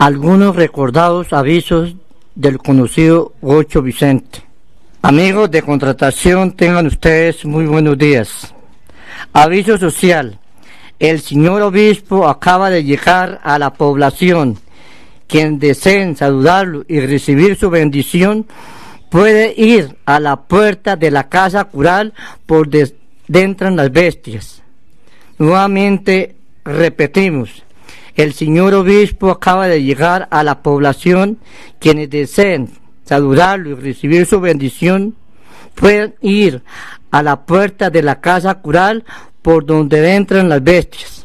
algunos recordados avisos del conocido Ocho Vicente. Amigos de contratación, tengan ustedes muy buenos días. Aviso social. El señor obispo acaba de llegar a la población. Quien deseen saludarlo y recibir su bendición puede ir a la puerta de la casa cural por dentro las bestias. Nuevamente repetimos, el señor obispo acaba de llegar a la población. Quienes deseen saludarlo y recibir su bendición pueden ir a la puerta de la casa cural por donde entran las bestias.